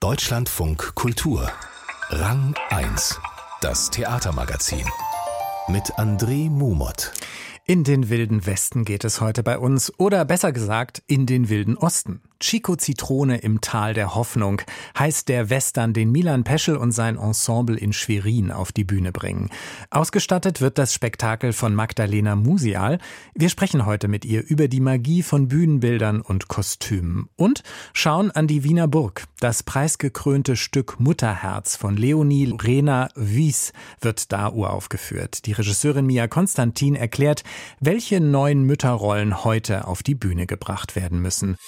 Deutschlandfunk Kultur. Rang 1. Das Theatermagazin. Mit André Mumot. In den wilden Westen geht es heute bei uns, oder besser gesagt, in den wilden Osten. Chico Zitrone im Tal der Hoffnung heißt der Western, den Milan Peschel und sein Ensemble in Schwerin auf die Bühne bringen. Ausgestattet wird das Spektakel von Magdalena Musial. Wir sprechen heute mit ihr über die Magie von Bühnenbildern und Kostümen und schauen an die Wiener Burg. Das preisgekrönte Stück Mutterherz von Leonie Rena Wies wird da uraufgeführt. Die Regisseurin Mia Konstantin erklärt, welche neuen Mütterrollen heute auf die Bühne gebracht werden müssen.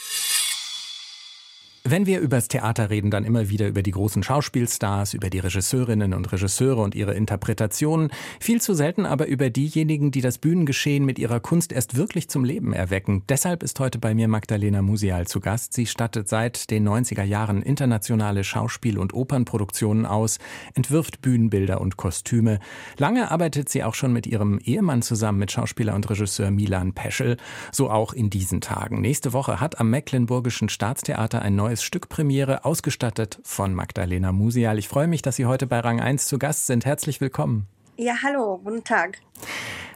Wenn wir über das Theater reden, dann immer wieder über die großen Schauspielstars, über die Regisseurinnen und Regisseure und ihre Interpretationen, viel zu selten aber über diejenigen, die das Bühnengeschehen mit ihrer Kunst erst wirklich zum Leben erwecken. Deshalb ist heute bei mir Magdalena Musial zu Gast. Sie stattet seit den 90er Jahren internationale Schauspiel- und Opernproduktionen aus, entwirft Bühnenbilder und Kostüme. Lange arbeitet sie auch schon mit ihrem Ehemann zusammen, mit Schauspieler und Regisseur Milan Peschel, so auch in diesen Tagen. Nächste Woche hat am Mecklenburgischen Staatstheater ein neues neues Stück Premiere, ausgestattet von Magdalena Musial. Ich freue mich, dass Sie heute bei Rang 1 zu Gast sind. Herzlich willkommen. Ja, hallo, guten Tag.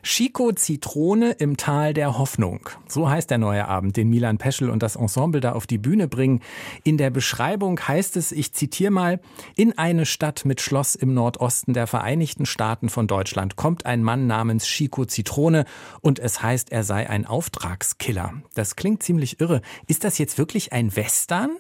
Chico Zitrone im Tal der Hoffnung. So heißt der neue Abend, den Milan Peschel und das Ensemble da auf die Bühne bringen. In der Beschreibung heißt es, ich zitiere mal, in eine Stadt mit Schloss im Nordosten der Vereinigten Staaten von Deutschland kommt ein Mann namens Chico Zitrone und es heißt, er sei ein Auftragskiller. Das klingt ziemlich irre. Ist das jetzt wirklich ein Western?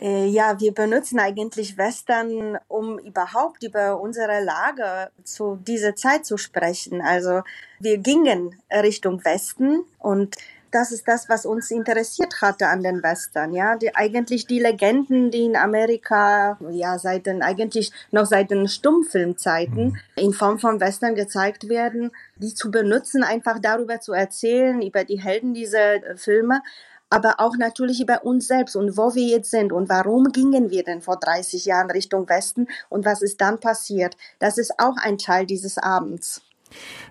Äh, ja, wir benutzen eigentlich Western, um überhaupt über unsere Lage zu dieser Zeit zu sprechen. Also wir gingen Richtung Westen und das ist das, was uns interessiert hatte an den Western, ja. Die, eigentlich die Legenden, die in Amerika, ja, seit den, eigentlich noch seit den Stummfilmzeiten mhm. in Form von Western gezeigt werden, die zu benutzen, einfach darüber zu erzählen, über die Helden dieser Filme, aber auch natürlich über uns selbst und wo wir jetzt sind und warum gingen wir denn vor 30 Jahren Richtung Westen und was ist dann passiert. Das ist auch ein Teil dieses Abends.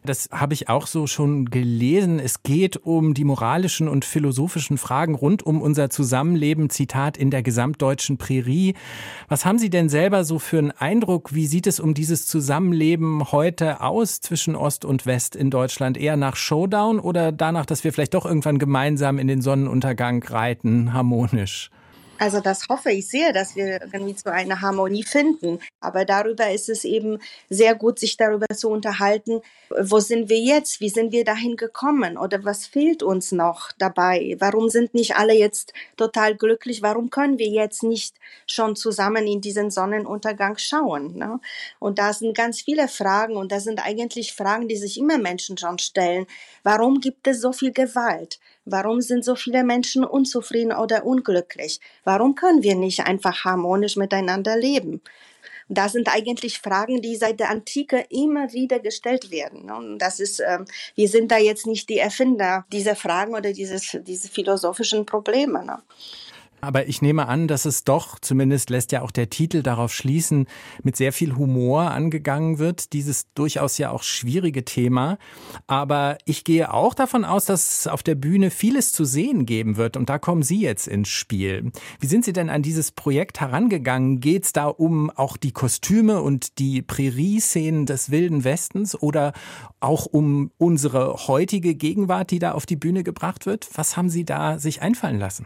Das habe ich auch so schon gelesen. Es geht um die moralischen und philosophischen Fragen rund um unser Zusammenleben, Zitat, in der gesamtdeutschen Prärie. Was haben Sie denn selber so für einen Eindruck? Wie sieht es um dieses Zusammenleben heute aus zwischen Ost und West in Deutschland? Eher nach Showdown oder danach, dass wir vielleicht doch irgendwann gemeinsam in den Sonnenuntergang reiten, harmonisch? Also das hoffe ich sehr, dass wir irgendwie zu einer Harmonie finden. Aber darüber ist es eben sehr gut, sich darüber zu unterhalten, wo sind wir jetzt? Wie sind wir dahin gekommen? Oder was fehlt uns noch dabei? Warum sind nicht alle jetzt total glücklich? Warum können wir jetzt nicht schon zusammen in diesen Sonnenuntergang schauen? Ne? Und da sind ganz viele Fragen und das sind eigentlich Fragen, die sich immer Menschen schon stellen. Warum gibt es so viel Gewalt? Warum sind so viele Menschen unzufrieden oder unglücklich? Warum können wir nicht einfach harmonisch miteinander leben? Das sind eigentlich Fragen, die seit der Antike immer wieder gestellt werden. Und das ist, ähm, wir sind da jetzt nicht die Erfinder dieser Fragen oder dieses, diese philosophischen Probleme. Ne? Aber ich nehme an, dass es doch, zumindest lässt ja auch der Titel darauf schließen, mit sehr viel Humor angegangen wird, dieses durchaus ja auch schwierige Thema. Aber ich gehe auch davon aus, dass es auf der Bühne vieles zu sehen geben wird. Und da kommen Sie jetzt ins Spiel. Wie sind Sie denn an dieses Projekt herangegangen? Geht es da um auch die Kostüme und die Prärie-Szenen des Wilden Westens oder auch um unsere heutige Gegenwart, die da auf die Bühne gebracht wird? Was haben Sie da sich einfallen lassen?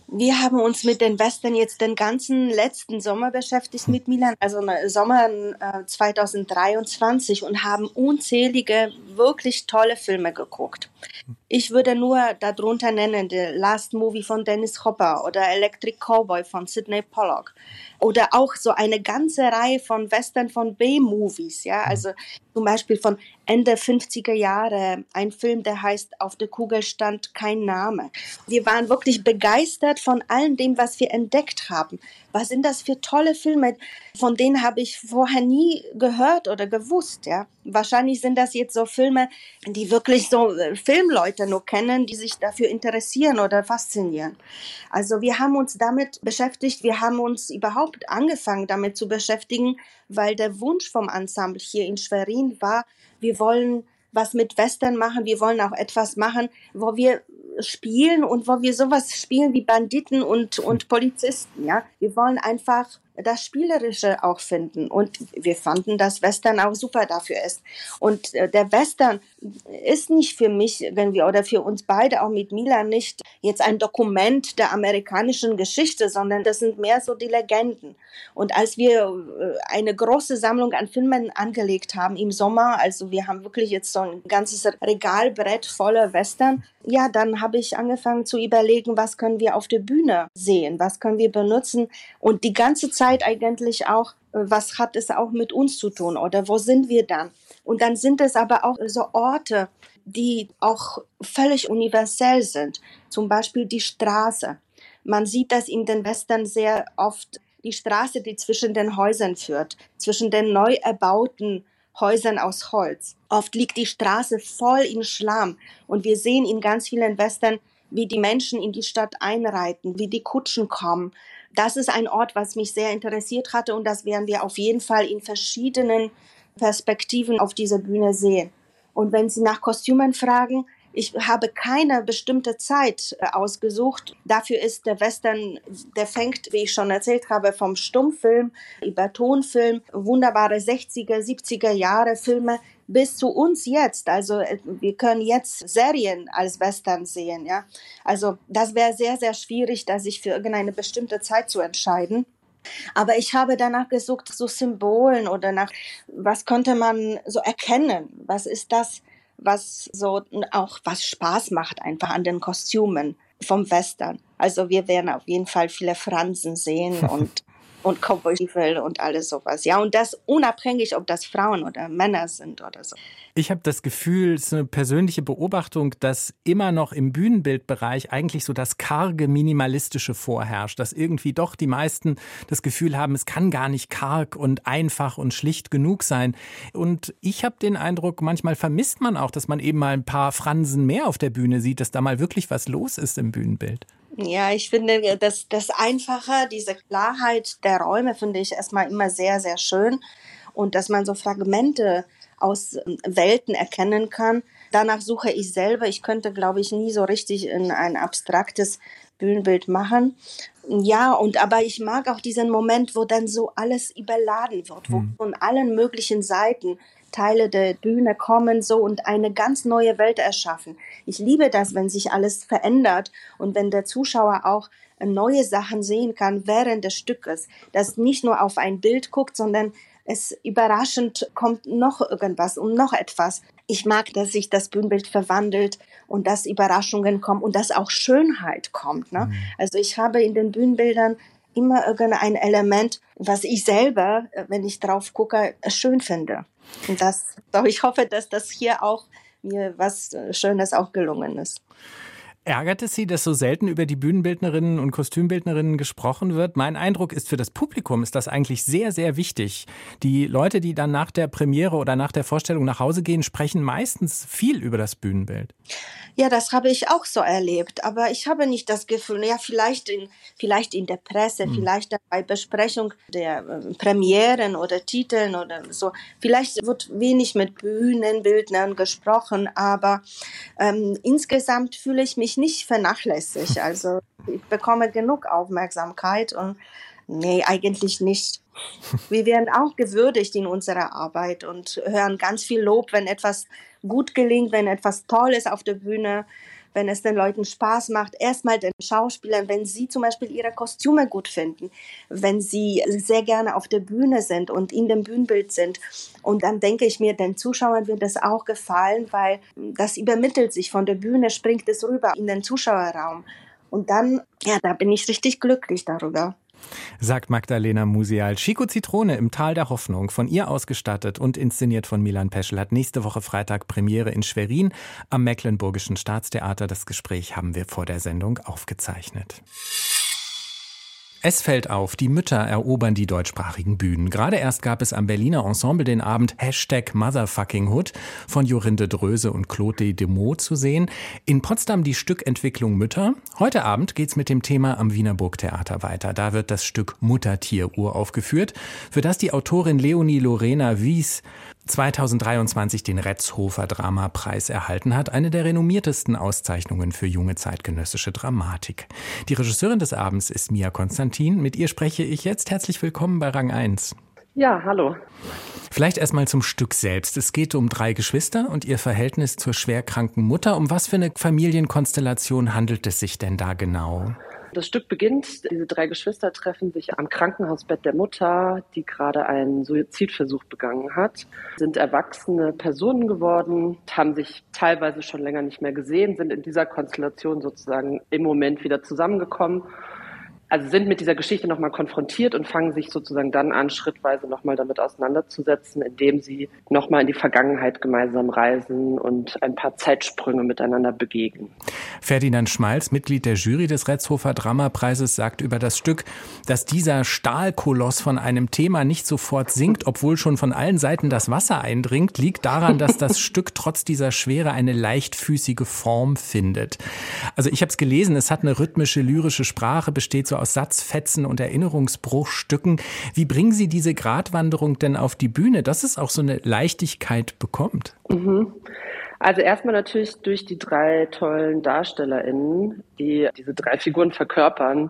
Wir haben uns mit den Western jetzt den ganzen letzten Sommer beschäftigt mit Milan, also Sommer 2023 äh, und haben unzählige, wirklich tolle Filme geguckt. Ich würde nur darunter nennen The Last Movie von Dennis Hopper oder Electric Cowboy von Sidney Pollock oder auch so eine ganze Reihe von Western von B-Movies, ja, also zum Beispiel von Ende 50er Jahre, ein Film, der heißt Auf der Kugel stand kein Name. Wir waren wirklich begeistert von allem dem, was wir entdeckt haben. Was sind das für tolle Filme? Von denen habe ich vorher nie gehört oder gewusst, ja. Wahrscheinlich sind das jetzt so Filme, die wirklich so äh, Filmleute nur kennen, die sich dafür interessieren oder faszinieren. Also wir haben uns damit beschäftigt, wir haben uns überhaupt angefangen damit zu beschäftigen, weil der Wunsch vom Ensemble hier in Schwerin war, wir wollen was mit Western machen, wir wollen auch etwas machen, wo wir spielen und wo wir sowas spielen wie Banditen und, und Polizisten, ja. Wir wollen einfach das Spielerische auch finden. Und wir fanden, dass Western auch super dafür ist. Und äh, der Western ist nicht für mich irgendwie oder für uns beide, auch mit Milan, nicht jetzt ein Dokument der amerikanischen Geschichte, sondern das sind mehr so die Legenden. Und als wir äh, eine große Sammlung an Filmen angelegt haben im Sommer, also wir haben wirklich jetzt so ein ganzes Regalbrett voller Western, ja, dann habe ich angefangen zu überlegen, was können wir auf der Bühne sehen, was können wir benutzen und die ganze Zeit eigentlich auch, äh, was hat es auch mit uns zu tun oder wo sind wir dann? Und dann sind es aber auch so Orte, die auch völlig universell sind, zum Beispiel die Straße. Man sieht das in den Western sehr oft, die Straße, die zwischen den Häusern führt, zwischen den neu erbauten Häusern aus Holz. Oft liegt die Straße voll in Schlamm und wir sehen in ganz vielen Western, wie die Menschen in die Stadt einreiten, wie die Kutschen kommen. Das ist ein Ort, was mich sehr interessiert hatte und das werden wir auf jeden Fall in verschiedenen Perspektiven auf dieser Bühne sehen. Und wenn Sie nach Kostümen fragen, ich habe keine bestimmte Zeit äh, ausgesucht. Dafür ist der Western, der fängt, wie ich schon erzählt habe, vom Stummfilm über Tonfilm, wunderbare 60er, 70er Jahre Filme bis zu uns jetzt. Also äh, wir können jetzt Serien als Western sehen. Ja, also das wäre sehr, sehr schwierig, da sich für irgendeine bestimmte Zeit zu entscheiden. Aber ich habe danach gesucht, so Symbolen oder nach, was konnte man so erkennen? Was ist das? Was so auch was Spaß macht einfach an den Kostümen vom Western. Also wir werden auf jeden Fall viele Fransen sehen und und Cowboystiefel und alles sowas. Ja, und das unabhängig, ob das Frauen oder Männer sind oder so. Ich habe das Gefühl, es ist eine persönliche Beobachtung, dass immer noch im Bühnenbildbereich eigentlich so das karge minimalistische vorherrscht, dass irgendwie doch die meisten das Gefühl haben, es kann gar nicht karg und einfach und schlicht genug sein. Und ich habe den Eindruck, manchmal vermisst man auch, dass man eben mal ein paar Fransen mehr auf der Bühne sieht, dass da mal wirklich was los ist im Bühnenbild. Ja, ich finde das, das Einfache, diese Klarheit der Räume finde ich erstmal immer sehr, sehr schön. Und dass man so Fragmente aus ähm, Welten erkennen kann. Danach suche ich selber. Ich könnte, glaube ich, nie so richtig in ein abstraktes Bühnenbild machen. Ja, und aber ich mag auch diesen Moment, wo dann so alles überladen wird, wo hm. von allen möglichen Seiten Teile der Bühne kommen so und eine ganz neue Welt erschaffen. Ich liebe das, wenn sich alles verändert und wenn der Zuschauer auch neue Sachen sehen kann während des Stückes, das nicht nur auf ein Bild guckt, sondern es überraschend kommt noch irgendwas und noch etwas. Ich mag, dass sich das Bühnenbild verwandelt und dass Überraschungen kommen und dass auch Schönheit kommt. Ne? Mhm. Also ich habe in den Bühnenbildern immer irgendein Element, was ich selber, wenn ich drauf gucke, schön finde. Und das, ich hoffe, dass das hier auch mir was Schönes auch gelungen ist. Ärgert es Sie, dass so selten über die Bühnenbildnerinnen und Kostümbildnerinnen gesprochen wird? Mein Eindruck ist, für das Publikum ist das eigentlich sehr, sehr wichtig. Die Leute, die dann nach der Premiere oder nach der Vorstellung nach Hause gehen, sprechen meistens viel über das Bühnenbild. Ja, das habe ich auch so erlebt. Aber ich habe nicht das Gefühl, ja, vielleicht in, vielleicht in der Presse, mhm. vielleicht bei Besprechung der äh, Premieren oder Titeln oder so. Vielleicht wird wenig mit Bühnenbildnern gesprochen, aber ähm, insgesamt fühle ich mich nicht vernachlässigt. Also ich bekomme genug Aufmerksamkeit und nee, eigentlich nicht. Wir werden auch gewürdigt in unserer Arbeit und hören ganz viel Lob, wenn etwas gut gelingt, wenn etwas toll ist auf der Bühne, wenn es den Leuten Spaß macht. Erstmal den Schauspielern, wenn sie zum Beispiel ihre Kostüme gut finden, wenn sie sehr gerne auf der Bühne sind und in dem Bühnenbild sind. Und dann denke ich mir, den Zuschauern wird das auch gefallen, weil das übermittelt sich von der Bühne, springt es rüber in den Zuschauerraum. Und dann, ja, da bin ich richtig glücklich darüber sagt Magdalena Musial. Chico Zitrone im Tal der Hoffnung, von ihr ausgestattet und inszeniert von Milan Peschel, hat nächste Woche Freitag Premiere in Schwerin am Mecklenburgischen Staatstheater. Das Gespräch haben wir vor der Sendung aufgezeichnet. Es fällt auf, die Mütter erobern die deutschsprachigen Bühnen. Gerade erst gab es am Berliner Ensemble den Abend Hashtag Motherfuckinghood von Jorinde Dröse und Claude Demo zu sehen. In Potsdam die Stückentwicklung Mütter. Heute Abend geht's mit dem Thema am Wiener Burgtheater weiter. Da wird das Stück Muttertier uraufgeführt, für das die Autorin Leonie Lorena Wies 2023 den Retzhofer Dramapreis erhalten hat, eine der renommiertesten Auszeichnungen für junge zeitgenössische Dramatik. Die Regisseurin des Abends ist Mia Konstantin. Mit ihr spreche ich jetzt. Herzlich willkommen bei Rang 1. Ja, hallo. Vielleicht erstmal zum Stück selbst. Es geht um drei Geschwister und ihr Verhältnis zur schwerkranken Mutter. Um was für eine Familienkonstellation handelt es sich denn da genau? Das Stück beginnt, diese drei Geschwister treffen sich am Krankenhausbett der Mutter, die gerade einen Suizidversuch begangen hat, sind erwachsene Personen geworden, haben sich teilweise schon länger nicht mehr gesehen, sind in dieser Konstellation sozusagen im Moment wieder zusammengekommen also sind mit dieser Geschichte nochmal konfrontiert und fangen sich sozusagen dann an, schrittweise nochmal damit auseinanderzusetzen, indem sie nochmal in die Vergangenheit gemeinsam reisen und ein paar Zeitsprünge miteinander begegnen. Ferdinand Schmalz, Mitglied der Jury des Retzhofer Dramapreises, sagt über das Stück, dass dieser Stahlkoloss von einem Thema nicht sofort sinkt, obwohl schon von allen Seiten das Wasser eindringt, liegt daran, dass das Stück trotz dieser Schwere eine leichtfüßige Form findet. Also ich habe es gelesen, es hat eine rhythmische, lyrische Sprache, besteht so aus Satzfetzen und Erinnerungsbruchstücken. Wie bringen Sie diese Gratwanderung denn auf die Bühne, dass es auch so eine Leichtigkeit bekommt? Mhm. Also erstmal natürlich durch die drei tollen DarstellerInnen, die diese drei Figuren verkörpern,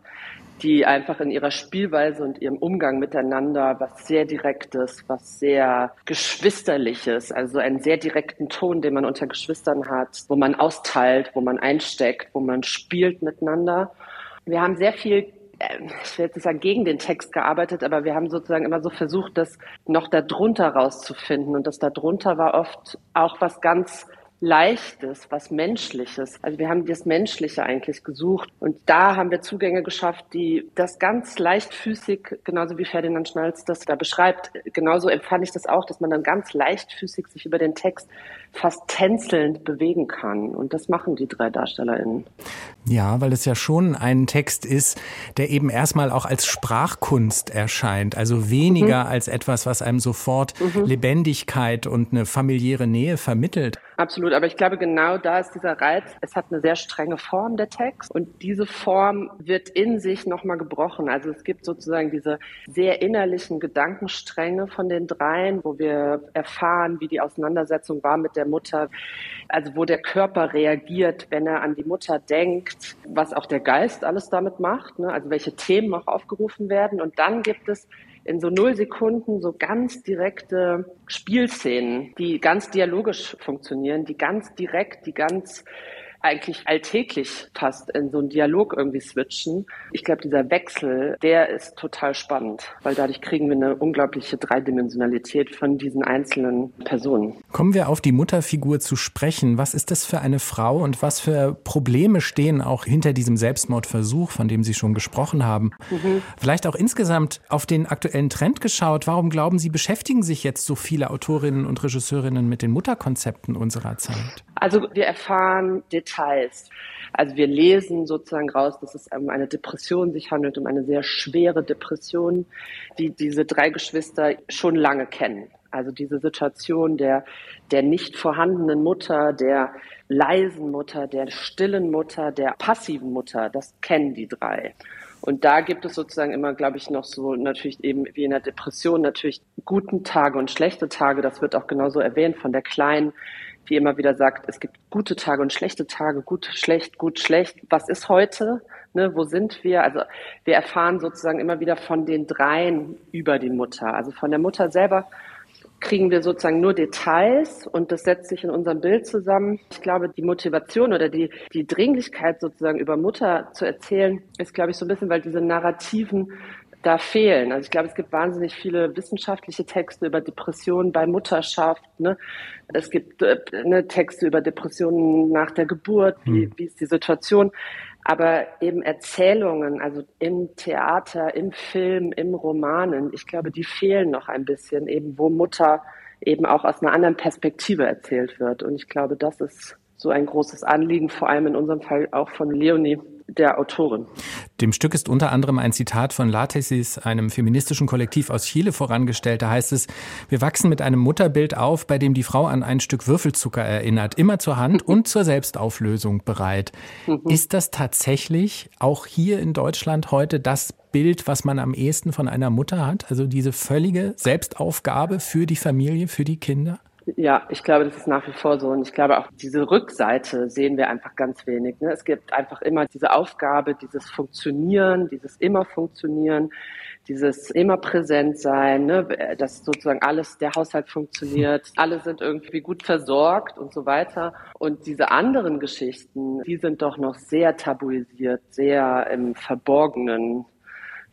die einfach in ihrer Spielweise und ihrem Umgang miteinander was sehr Direktes, was sehr Geschwisterliches, also einen sehr direkten Ton, den man unter Geschwistern hat, wo man austeilt, wo man einsteckt, wo man spielt miteinander. Wir haben sehr viel ich will jetzt nicht sagen gegen den Text gearbeitet, aber wir haben sozusagen immer so versucht, das noch darunter rauszufinden. Und das darunter war oft auch was ganz Leichtes, was Menschliches. Also wir haben das Menschliche eigentlich gesucht. Und da haben wir Zugänge geschafft, die das ganz leichtfüßig, genauso wie Ferdinand Schnalz das da beschreibt, genauso empfand ich das auch, dass man dann ganz leichtfüßig sich über den Text fast tänzelnd bewegen kann. Und das machen die drei DarstellerInnen. Ja, weil es ja schon ein Text ist, der eben erstmal auch als Sprachkunst erscheint. Also weniger mhm. als etwas, was einem sofort mhm. Lebendigkeit und eine familiäre Nähe vermittelt. Absolut, aber ich glaube, genau da ist dieser Reiz. Es hat eine sehr strenge Form, der Text. Und diese Form wird in sich nochmal gebrochen. Also es gibt sozusagen diese sehr innerlichen Gedankenstränge von den dreien, wo wir erfahren, wie die Auseinandersetzung war mit der Mutter. Also wo der Körper reagiert, wenn er an die Mutter denkt, was auch der Geist alles damit macht. Ne? Also welche Themen auch aufgerufen werden. Und dann gibt es in so null Sekunden so ganz direkte Spielszenen, die ganz dialogisch funktionieren, die ganz direkt, die ganz eigentlich alltäglich fast in so einen Dialog irgendwie switchen. Ich glaube, dieser Wechsel, der ist total spannend, weil dadurch kriegen wir eine unglaubliche Dreidimensionalität von diesen einzelnen Personen. Kommen wir auf die Mutterfigur zu sprechen. Was ist das für eine Frau und was für Probleme stehen auch hinter diesem Selbstmordversuch, von dem Sie schon gesprochen haben? Mhm. Vielleicht auch insgesamt auf den aktuellen Trend geschaut. Warum glauben Sie, beschäftigen sich jetzt so viele Autorinnen und Regisseurinnen mit den Mutterkonzepten unserer Zeit? Also wir erfahren Details. Also wir lesen sozusagen raus, dass es um eine Depression sich handelt, um eine sehr schwere Depression, die diese drei Geschwister schon lange kennen. Also diese Situation der, der nicht vorhandenen Mutter, der leisen Mutter, der stillen Mutter, der passiven Mutter, das kennen die drei. Und da gibt es sozusagen immer, glaube ich, noch so natürlich eben wie in der Depression natürlich guten Tage und schlechte Tage. Das wird auch genauso erwähnt von der Kleinen, die immer wieder sagt, es gibt gute Tage und schlechte Tage, gut, schlecht, gut, schlecht. Was ist heute? Ne, wo sind wir? Also wir erfahren sozusagen immer wieder von den dreien über die Mutter. Also von der Mutter selber kriegen wir sozusagen nur Details und das setzt sich in unserem Bild zusammen. Ich glaube, die Motivation oder die, die Dringlichkeit sozusagen über Mutter zu erzählen, ist, glaube ich, so ein bisschen, weil diese narrativen da fehlen. Also ich glaube, es gibt wahnsinnig viele wissenschaftliche Texte über Depressionen bei Mutterschaft. Ne? Es gibt äh, ne, Texte über Depressionen nach der Geburt, wie, hm. wie ist die Situation. Aber eben Erzählungen, also im Theater, im Film, im Romanen, ich glaube, die fehlen noch ein bisschen, eben wo Mutter eben auch aus einer anderen Perspektive erzählt wird. Und ich glaube, das ist so ein großes Anliegen, vor allem in unserem Fall auch von Leonie, der Autorin. Dem Stück ist unter anderem ein Zitat von Latesis, einem feministischen Kollektiv aus Chile, vorangestellt. Da heißt es, wir wachsen mit einem Mutterbild auf, bei dem die Frau an ein Stück Würfelzucker erinnert, immer zur Hand und zur Selbstauflösung bereit. Mhm. Ist das tatsächlich auch hier in Deutschland heute das Bild, was man am ehesten von einer Mutter hat? Also diese völlige Selbstaufgabe für die Familie, für die Kinder? Ja, ich glaube, das ist nach wie vor so. Und ich glaube, auch diese Rückseite sehen wir einfach ganz wenig. Ne? Es gibt einfach immer diese Aufgabe, dieses Funktionieren, dieses immer Funktionieren, dieses immer präsent sein, ne? dass sozusagen alles, der Haushalt funktioniert, alle sind irgendwie gut versorgt und so weiter. Und diese anderen Geschichten, die sind doch noch sehr tabuisiert, sehr im Verborgenen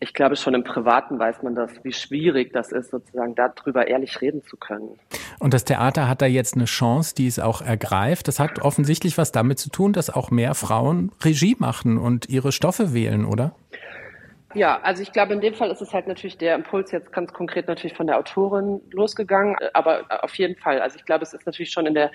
ich glaube, schon im Privaten weiß man das, wie schwierig das ist, sozusagen darüber ehrlich reden zu können. Und das Theater hat da jetzt eine Chance, die es auch ergreift. Das hat offensichtlich was damit zu tun, dass auch mehr Frauen Regie machen und ihre Stoffe wählen, oder? Ja, also ich glaube, in dem Fall ist es halt natürlich der Impuls jetzt ganz konkret natürlich von der Autorin losgegangen, aber auf jeden Fall. Also ich glaube, es ist natürlich schon in der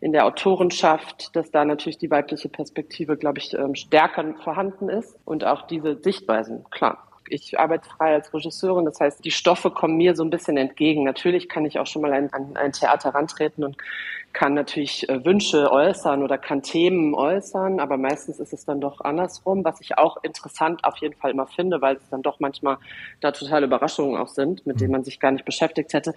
in der Autorenschaft, dass da natürlich die weibliche Perspektive, glaube ich, ähm, stärker vorhanden ist und auch diese Sichtweisen, klar. Ich arbeite frei als Regisseurin, das heißt, die Stoffe kommen mir so ein bisschen entgegen. Natürlich kann ich auch schon mal an, an ein Theater rantreten und kann natürlich äh, Wünsche äußern oder kann Themen äußern, aber meistens ist es dann doch andersrum, was ich auch interessant auf jeden Fall immer finde, weil es dann doch manchmal da totale Überraschungen auch sind, mit denen man sich gar nicht beschäftigt hätte.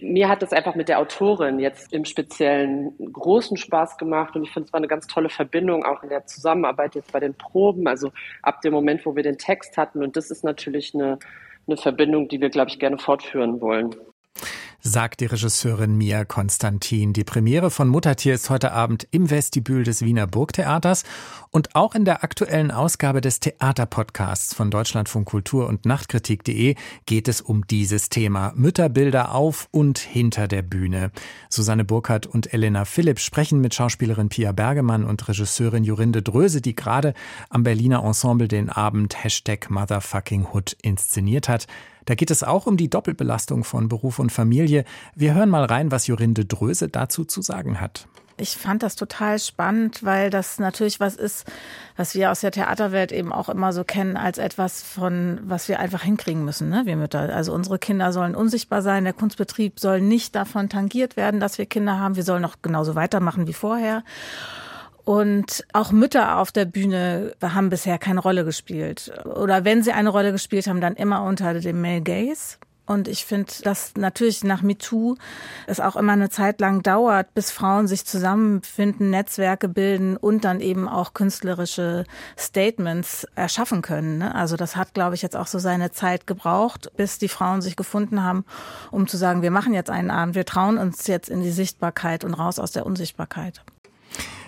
Mir hat es einfach mit der Autorin jetzt im Speziellen großen Spaß gemacht und ich finde es war eine ganz tolle Verbindung auch in der Zusammenarbeit jetzt bei den Proben, also ab dem Moment, wo wir den Text hatten. Und das ist natürlich eine, eine Verbindung, die wir, glaube ich, gerne fortführen wollen sagt die Regisseurin Mia Konstantin. Die Premiere von Muttertier ist heute Abend im Vestibül des Wiener Burgtheaters und auch in der aktuellen Ausgabe des Theaterpodcasts von Deutschlandfunk Kultur und Nachtkritik.de geht es um dieses Thema. Mütterbilder auf und hinter der Bühne. Susanne Burkhardt und Elena Philipp sprechen mit Schauspielerin Pia Bergemann und Regisseurin Jorinde Dröse, die gerade am Berliner Ensemble den Abend Hashtag Motherfucking Hood inszeniert hat. Da geht es auch um die Doppelbelastung von Beruf und Familie. Wir hören mal rein, was Jorinde Dröse dazu zu sagen hat. Ich fand das total spannend, weil das natürlich was ist, was wir aus der Theaterwelt eben auch immer so kennen als etwas von, was wir einfach hinkriegen müssen, ne, wir Mütter. Also unsere Kinder sollen unsichtbar sein, der Kunstbetrieb soll nicht davon tangiert werden, dass wir Kinder haben. Wir sollen noch genauso weitermachen wie vorher. Und auch Mütter auf der Bühne haben bisher keine Rolle gespielt. Oder wenn sie eine Rolle gespielt haben, dann immer unter dem Male Gaze. Und ich finde, dass natürlich nach MeToo es auch immer eine Zeit lang dauert, bis Frauen sich zusammenfinden, Netzwerke bilden und dann eben auch künstlerische Statements erschaffen können. Ne? Also das hat, glaube ich, jetzt auch so seine Zeit gebraucht, bis die Frauen sich gefunden haben, um zu sagen, wir machen jetzt einen Abend, wir trauen uns jetzt in die Sichtbarkeit und raus aus der Unsichtbarkeit.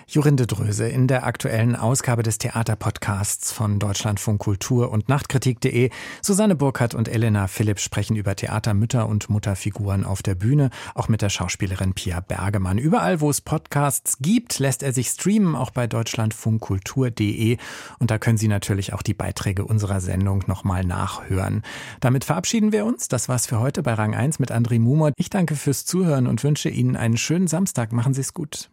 Jorinde Dröse in der aktuellen Ausgabe des Theaterpodcasts von Deutschlandfunk Kultur und Nachtkritik.de. Susanne Burkhardt und Elena Philipp sprechen über Theatermütter und Mutterfiguren auf der Bühne, auch mit der Schauspielerin Pia Bergemann. Überall, wo es Podcasts gibt, lässt er sich streamen, auch bei deutschlandfunkkultur.de. Und da können Sie natürlich auch die Beiträge unserer Sendung nochmal nachhören. Damit verabschieden wir uns. Das war's für heute bei Rang 1 mit André Mumot. Ich danke fürs Zuhören und wünsche Ihnen einen schönen Samstag. Machen Sie es gut.